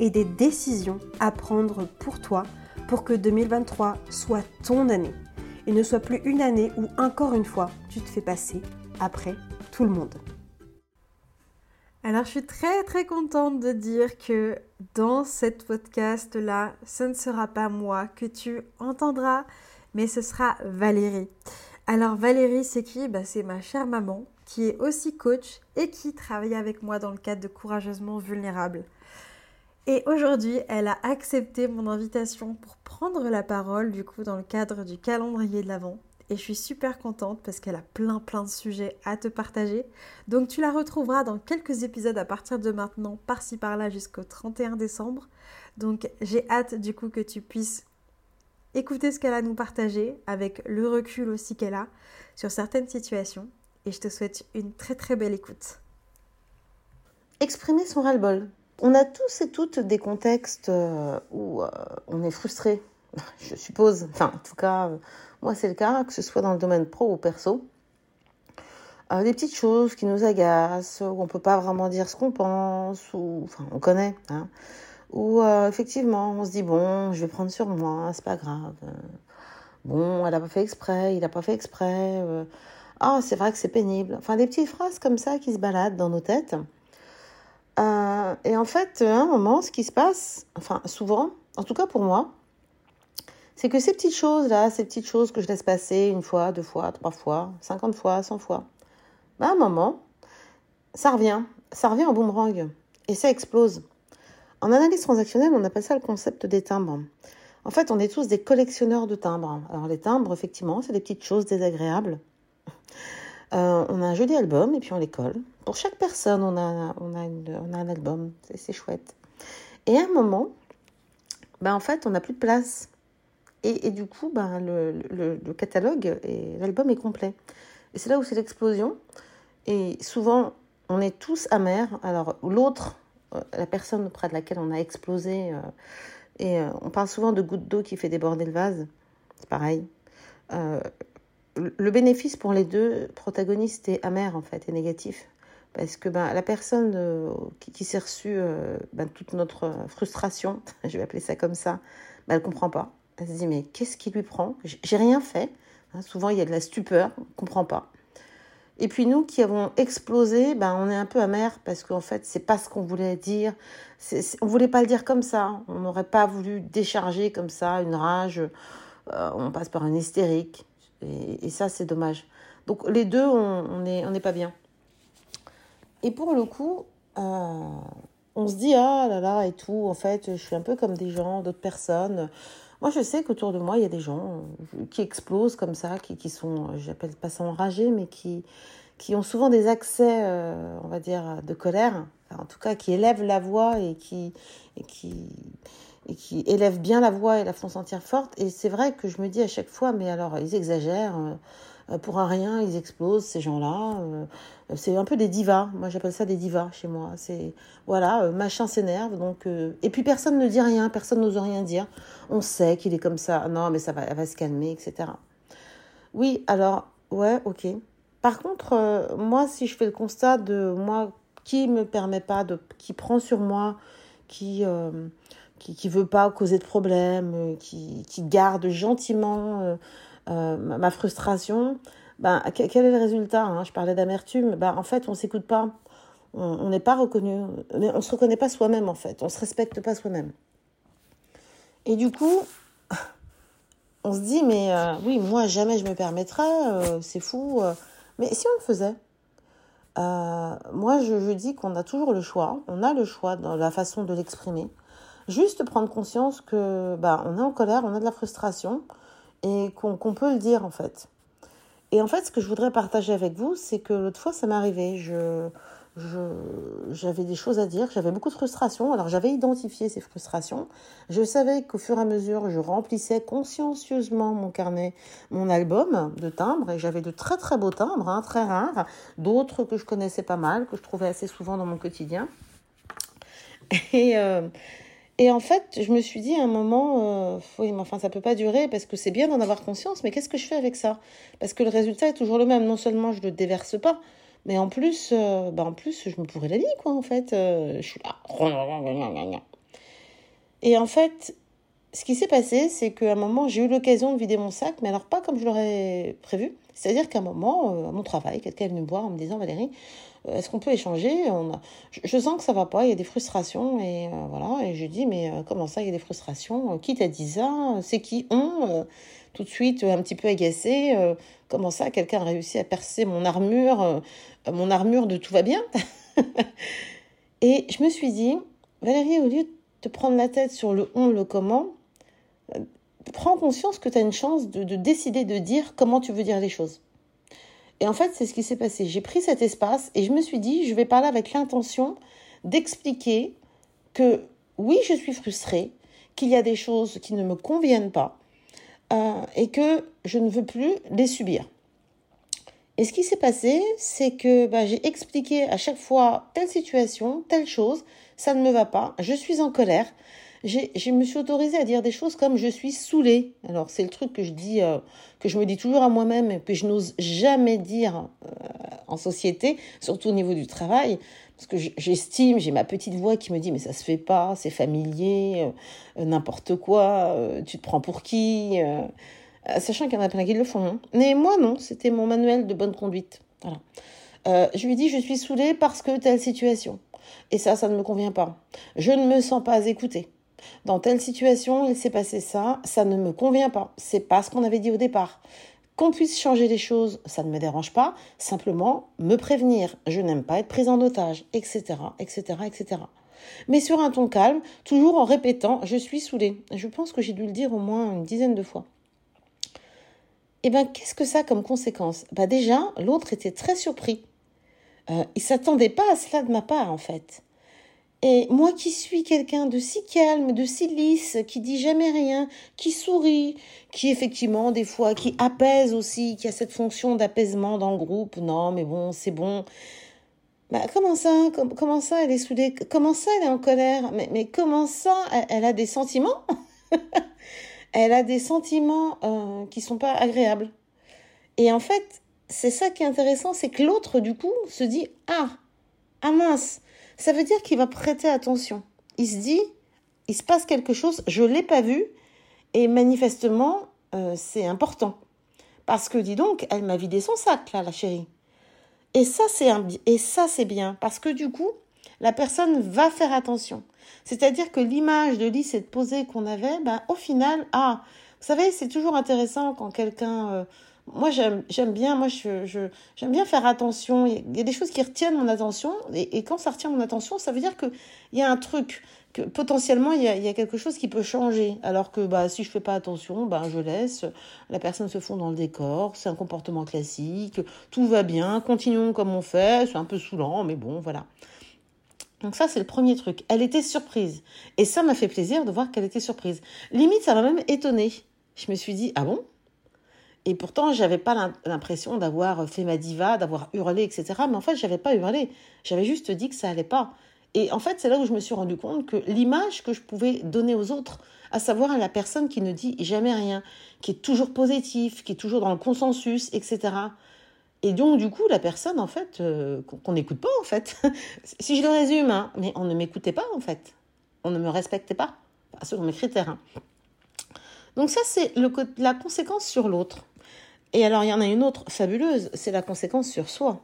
et des décisions à prendre pour toi pour que 2023 soit ton année et ne soit plus une année où encore une fois tu te fais passer après tout le monde. Alors je suis très très contente de dire que dans cette podcast là, ce ne sera pas moi que tu entendras, mais ce sera Valérie. Alors Valérie, c'est qui? Bah, C'est ma chère maman qui est aussi coach et qui travaille avec moi dans le cadre de Courageusement Vulnérable. Et aujourd'hui, elle a accepté mon invitation pour prendre la parole du coup dans le cadre du calendrier de l'Avent. Et je suis super contente parce qu'elle a plein plein de sujets à te partager. Donc tu la retrouveras dans quelques épisodes à partir de maintenant, par-ci par-là jusqu'au 31 décembre. Donc j'ai hâte du coup que tu puisses écouter ce qu'elle a à nous partager avec le recul aussi qu'elle a sur certaines situations. Et je te souhaite une très très belle écoute. Exprimer son ras-le-bol. On a tous et toutes des contextes euh, où euh, on est frustré, je suppose. Enfin, en tout cas, euh, moi c'est le cas, que ce soit dans le domaine pro ou perso. des petites choses qui nous agacent, où on peut pas vraiment dire ce qu'on pense, ou enfin on connaît, hein, où effectivement on se dit bon, je vais prendre sur moi, c'est pas grave. Bon, elle a pas fait exprès, il a pas fait exprès. Ah, c'est vrai que c'est pénible. Enfin, des petites phrases comme ça qui se baladent dans nos têtes euh, et en fait, à un moment, ce qui se passe, enfin souvent, en tout cas pour moi, c'est que ces petites choses-là, ces petites choses que je laisse passer une fois, deux fois, trois fois, cinquante fois, cent fois, bah, à un moment, ça revient. Ça revient en boomerang. Et ça explose. En analyse transactionnelle, on appelle ça le concept des timbres. En fait, on est tous des collectionneurs de timbres. Alors les timbres, effectivement, c'est des petites choses désagréables euh, on a un joli album et puis on les colle. Pour chaque personne, on a, un album. C'est chouette. Et à un moment, ben en fait, on n'a plus de place. Et, du coup, ben, le, catalogue et l'album est complet. Et c'est là où c'est l'explosion. Et souvent, on est tous amers. Alors, l'autre, euh, la personne auprès de laquelle on a explosé, euh, et on parle souvent de gouttes d'eau qui fait déborder le vase. C'est pareil le bénéfice pour les deux protagonistes est amer en fait, et négatif. Parce que ben, la personne euh, qui, s'est reçue euh, ben, toute notre frustration, je vais appeler ça comme ça, ben, elle ne comprend pas. Elle se dit mais qu'est-ce qui lui prend? J'ai rien fait. Hein, souvent il y a de la stupeur, on ne comprend pas. Et puis nous qui avons explosé, ben, on est un peu amer parce qu'en fait c'est pas ce qu'on voulait dire. On on voulait pas le dire comme ça. On n'aurait pas voulu décharger comme ça une rage. Euh, on passe par un hystérique. Et, ça, c'est dommage. Donc les deux, on n'est pas bien. Et pour le coup, euh, on se dit, ah là là, et tout, en fait, je suis un peu comme des gens, d'autres personnes. Moi, je sais qu'autour de moi, il y a des gens qui explosent comme ça, qui, qui sont, j'appelle pas ça enragés, mais qui, ont souvent des accès, euh, on va dire, de colère, en tout cas, qui élèvent la voix et qui, et qui élèvent bien la voix et la font sentir forte. Et c'est vrai que je me dis à chaque fois, mais alors ils exagèrent, euh, pour un rien, ils explosent ces gens-là. Euh, c'est un peu des divas. Moi, j'appelle ça des divas chez moi. C'est voilà, euh, machin s'énerve. Donc et puis personne ne dit rien, personne n'ose rien dire. On sait qu'il est comme ça. Non, mais ça va, va se calmer, etc. Oui, alors ouais, ok. Par contre, moi, si je fais le constat de moi qui me permet pas qui prend sur moi, qui qui ne veut pas causer de problème, euh, qui, qui garde gentiment euh, euh, ma frustration, ben, quel est le résultat hein? Je parlais d'amertume. Ben, en fait, on s'écoute pas. On n'est pas reconnu. On ne se reconnaît pas soi-même, en fait. On ne se respecte pas soi-même. Et du coup, on se dit, mais oui, moi, jamais je me permettrais, c'est fou. mais si on le faisait Moi, je, je dis qu'on a toujours le choix, on a le choix dans la façon de l'exprimer. Juste prendre conscience que bah, on est en colère, on a de la frustration et qu'on peut le dire en fait. Et en fait, ce que je voudrais partager avec vous, c'est que l'autre fois, ça m'est arrivé. Je- j'avais des choses à dire, j'avais beaucoup de frustration. Alors, j'avais identifié ces frustrations. Je savais qu'au fur et à mesure, je remplissais consciencieusement mon carnet, mon album de timbres. Et j'avais de très, très beaux timbres, hein, très rares. D'autres que je connaissais pas mal, que je trouvais assez souvent dans mon quotidien. Et, euh, et en fait, je me suis dit à un moment, euh, oui, mais enfin, ça peut pas durer parce que c'est bien d'en avoir conscience, mais qu'est-ce que je fais avec ça? Parce que le résultat est toujours le même. Non seulement je le déverse pas, mais en plus, euh, bah en plus, je me pourrais la vie, quoi, en fait. Euh, je suis là. Et en fait, ce qui s'est passé, c'est qu'à un moment, j'ai eu l'occasion de vider mon sac, mais alors pas comme je l'aurais prévu. C'est-à-dire qu'à un moment, euh, à mon travail, quelqu'un est venu me en me disant Valérie, euh, est-ce qu'on peut échanger? Je, sens que ça va pas, il y a des frustrations. Et euh, voilà, et je dis Mais euh, comment ça, il y a des frustrations? Qui t'a dit ça? C'est qui on? Tout de suite, un petit peu agacé. comment ça, quelqu'un a réussi à percer mon armure, mon armure de tout va bien? Et je me suis dit Valérie, au lieu de te prendre la tête sur le on, le comment, prends conscience que tu as une chance de, de décider de dire comment tu veux dire les choses. Et en fait, c'est ce qui s'est passé. J'ai pris cet espace et je me suis dit, je vais parler avec l'intention d'expliquer que oui, je suis frustrée, qu'il y a des choses qui ne me conviennent pas euh, et que je ne veux plus les subir. Et ce qui s'est passé, c'est que bah, j'ai expliqué à chaque fois telle situation, telle chose, ça ne me va pas, je suis en colère. Je me suis autorisée à dire des choses comme je suis saoulée. Alors c'est le truc que je dis, euh, que je me dis toujours à moi-même et que je n'ose jamais dire euh, en société, surtout au niveau du travail, parce que j'estime, j'ai ma petite voix qui me dit mais ça se fait pas, c'est familier, euh, n'importe quoi, tu te prends pour qui Sachant qu'il y en a plein qui le font. Hein. Mais moi non, c'était mon manuel de bonne conduite. Voilà. Je lui dis je suis saoulée parce que telle situation. Et ça, ça ne me convient pas. Je ne me sens pas écoutée. Dans telle situation, il s'est passé ça, ça ne me convient pas. C'est pas ce qu'on avait dit au départ. Qu'on puisse changer les choses, ça ne me dérange pas. Simplement, me prévenir. Je n'aime pas être prise en otage, etc., etc., etc. Mais sur un ton calme, toujours en répétant je suis saoulée. Je pense que j'ai dû le dire au moins une dizaine de fois. Eh bien, qu'est-ce que ça a comme conséquence? Bah Déjà, l'autre était très surpris. Euh, il s'attendait pas à cela de ma part, en fait. Et moi qui suis quelqu'un de si calme, de si lisse, qui dit jamais rien, qui sourit, qui effectivement des fois, qui apaise aussi, qui a cette fonction d'apaisement dans le groupe. Non, mais bon, c'est bon. Bah, comment ça Comment ça elle est soudée? Comment ça elle est en colère? Mais, mais comment ça elle, a des sentiments? Elle a des sentiments euh, qui sont pas agréables. Et en fait, c'est ça qui est intéressant, c'est que l'autre du coup se dit ah ah mince ça veut dire qu'il va prêter attention. Il se dit, il se passe quelque chose, je ne l'ai pas vu, et manifestement, euh, c'est important. Parce que, dis donc, elle m'a vidé son sac, là, la chérie. Et ça, c'est un, bien, parce que du coup, la personne va faire attention. C'est-à-dire que l'image de lisse et de posée qu'on avait, ben, au final, ah, vous savez, c'est toujours intéressant quand quelqu'un... Euh, moi j'aime bien moi je, j'aime bien faire attention. Il y a des choses qui retiennent mon attention. Et, quand ça retient mon attention ça veut dire que il y a un truc que potentiellement il y, a, il y a quelque chose qui peut changer. Alors que bah si je fais pas attention bah je laisse. La personne se fond dans le décor. C'est un comportement classique. Tout va bien. Continuons comme on fait. C'est un peu saoulant mais bon voilà. Donc ça, c'est le premier truc. Elle était surprise. Et ça m'a fait plaisir de voir qu'elle était surprise. Limite, ça m'a même étonnée. Je me suis dit, ah bon? Et pourtant, j'avais pas l'impression d'avoir fait ma diva, d'avoir hurlé, etc. Mais en fait, j'avais pas hurlé. J'avais juste dit que ça allait pas. Et en fait, c'est là où je me suis rendu compte que l'image que je pouvais donner aux autres, à savoir la personne qui ne dit jamais rien, qui est toujours positive, qui est toujours dans le consensus, etc. Et donc, du coup, la personne, en fait, euh, qu'on n'écoute pas, en fait. si je le résume, hein, mais on ne m'écoutait pas, en fait. On ne me respectait pas, selon mes critères. Hein. Donc ça, c'est la conséquence sur l'autre. Et alors, il y en a une autre fabuleuse, c'est la conséquence sur soi.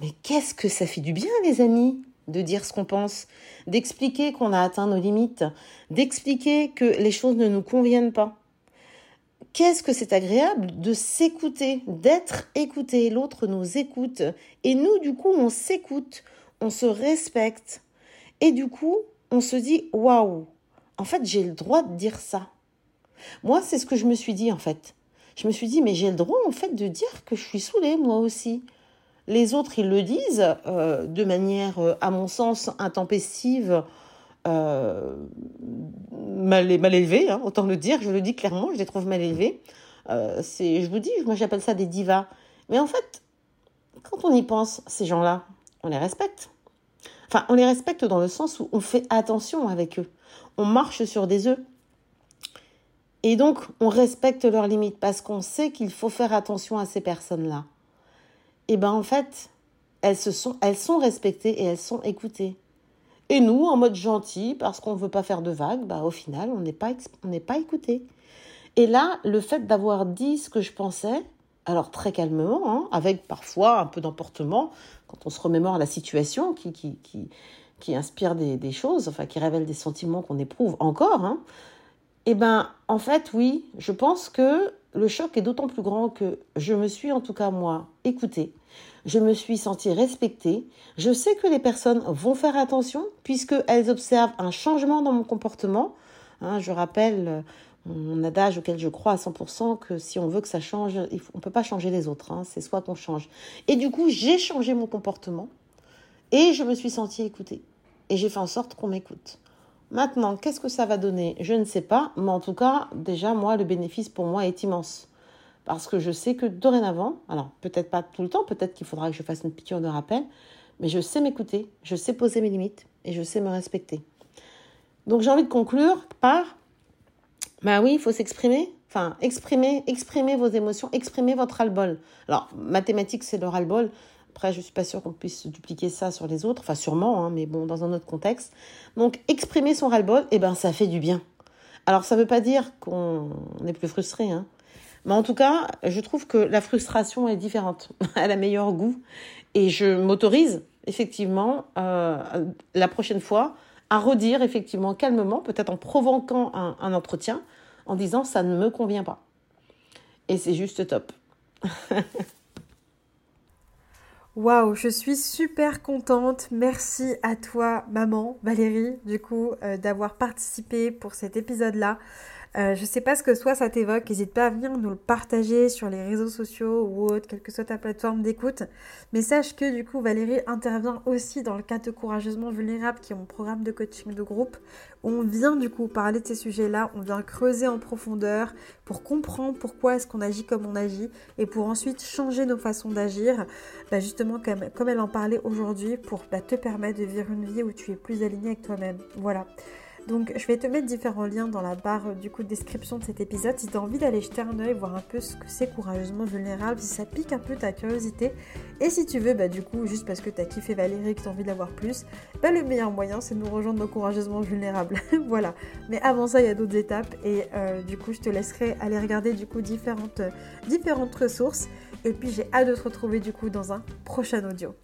Mais qu'est-ce que ça fait du bien, les amis, de dire ce qu'on pense, d'expliquer qu'on a atteint nos limites, d'expliquer que les choses ne nous conviennent pas. qu'est-ce que c'est agréable de s'écouter, d'être écouté. L'autre nous écoute. Et nous, du coup, on s'écoute, on se respecte. Et du coup, on se dit, waouh, en fait, j'ai le droit de dire ça. Moi, c'est ce que je me suis dit, en fait. Je me suis dit, mais j'ai le droit, en fait, de dire que je suis saoulée, moi aussi. Les autres, ils le disent euh, de manière, euh, à mon sens, intempestive, euh, mal, mal élevée, hein, autant le dire, je le dis clairement, je les trouve mal élevés. c'est, je vous dis, moi j'appelle ça des divas. Mais en fait, quand on y pense, ces gens-là, on les respecte. Enfin, on les respecte dans le sens où on fait attention avec eux. On marche sur des œufs. Et donc, on respecte leurs limites parce qu'on sait qu'il faut faire attention à ces personnes-là et eh ben en fait, elles, se sont, elles sont respectées et elles sont écoutées. Et nous, en mode gentil, parce qu'on ne veut pas faire de vagues, bah, au final, on n'est pas, on pas écouté. Et là, le fait d'avoir dit ce que je pensais, alors très calmement, hein, avec parfois un peu d'emportement, quand on se remémore la situation qui, qui, qui, qui inspire des, choses, enfin qui révèle des sentiments qu'on éprouve encore, hein, eh ben en fait oui, je pense que le choc est d'autant plus grand que je me suis, en tout cas moi, écoutée. Je me suis sentie respectée. Je sais que les personnes vont faire attention puisqu'elles observent un changement dans mon comportement. Hein, je rappelle euh, mon adage auquel je crois à 100% que si on veut que ça change, on ne peut pas changer les autres. Hein, c'est soit qu'on change. Et du coup, j'ai changé mon comportement et je me suis sentie écoutée. Et j'ai fait en sorte qu'on m'écoute. Maintenant, qu'est-ce que ça va donner? Je ne sais pas, mais en tout cas, déjà, moi, le bénéfice pour moi est immense. Parce que je sais que dorénavant, alors peut-être pas tout le temps, peut-être qu'il faudra que je fasse une piqûre de rappel, mais je sais m'écouter, je sais poser mes limites et je sais me respecter. Donc j'ai envie de conclure par, bah oui, il faut s'exprimer, enfin exprimer, exprimer vos émotions, exprimer votre ras-le-bol. Alors mathématiques, c'est le après, je ne suis pas sûre qu'on puisse dupliquer ça sur les autres, enfin sûrement, hein, mais bon, dans un autre contexte. Donc, exprimer son ras-le-bol, eh ben, ça fait du bien. Alors, ça ne veut pas dire qu'on est plus frustré, hein. Mais en tout cas, je trouve que la frustration est différente. Elle a meilleur goût. Et je m'autorise, effectivement, euh, la prochaine fois, à redire, effectivement, calmement, peut-être en provoquant un, un entretien, en disant ça ne me convient pas. Et c'est juste top. Waouh, je suis super contente. Merci à toi, maman Valérie, du coup, euh, d'avoir participé pour cet épisode-là. Euh, je sais pas ce que soit ça t'évoque, n'hésite pas à venir nous le partager sur les réseaux sociaux ou autre, quelle que soit ta plateforme d'écoute. Mais sache que du coup Valérie intervient aussi dans le cadre de Courageusement Vulnérable qui est mon programme de coaching de groupe on vient du coup parler de ces sujets-là, on vient creuser en profondeur pour comprendre pourquoi est-ce qu'on agit comme on agit et pour ensuite changer nos façons d'agir, bah, justement comme, comme, elle en parlait aujourd'hui pour bah, te permettre de vivre une vie où tu es plus aligné avec toi-même. Voilà. Donc je vais te mettre différents liens dans la barre du coup de description de cet épisode si tu as envie d'aller jeter un oeil, voir un peu ce que c'est courageusement vulnérable, si ça pique un peu ta curiosité. Et si tu veux, bah du coup, juste parce que tu as kiffé Valérie et que tu as envie d'avoir plus, bah le meilleur moyen c'est de nous rejoindre dans Courageusement Vulnérable. voilà. Mais avant ça, il y a d'autres étapes et euh, du coup je te laisserai aller regarder du coup différentes, différentes ressources. Et puis j'ai hâte de te retrouver du coup dans un prochain audio.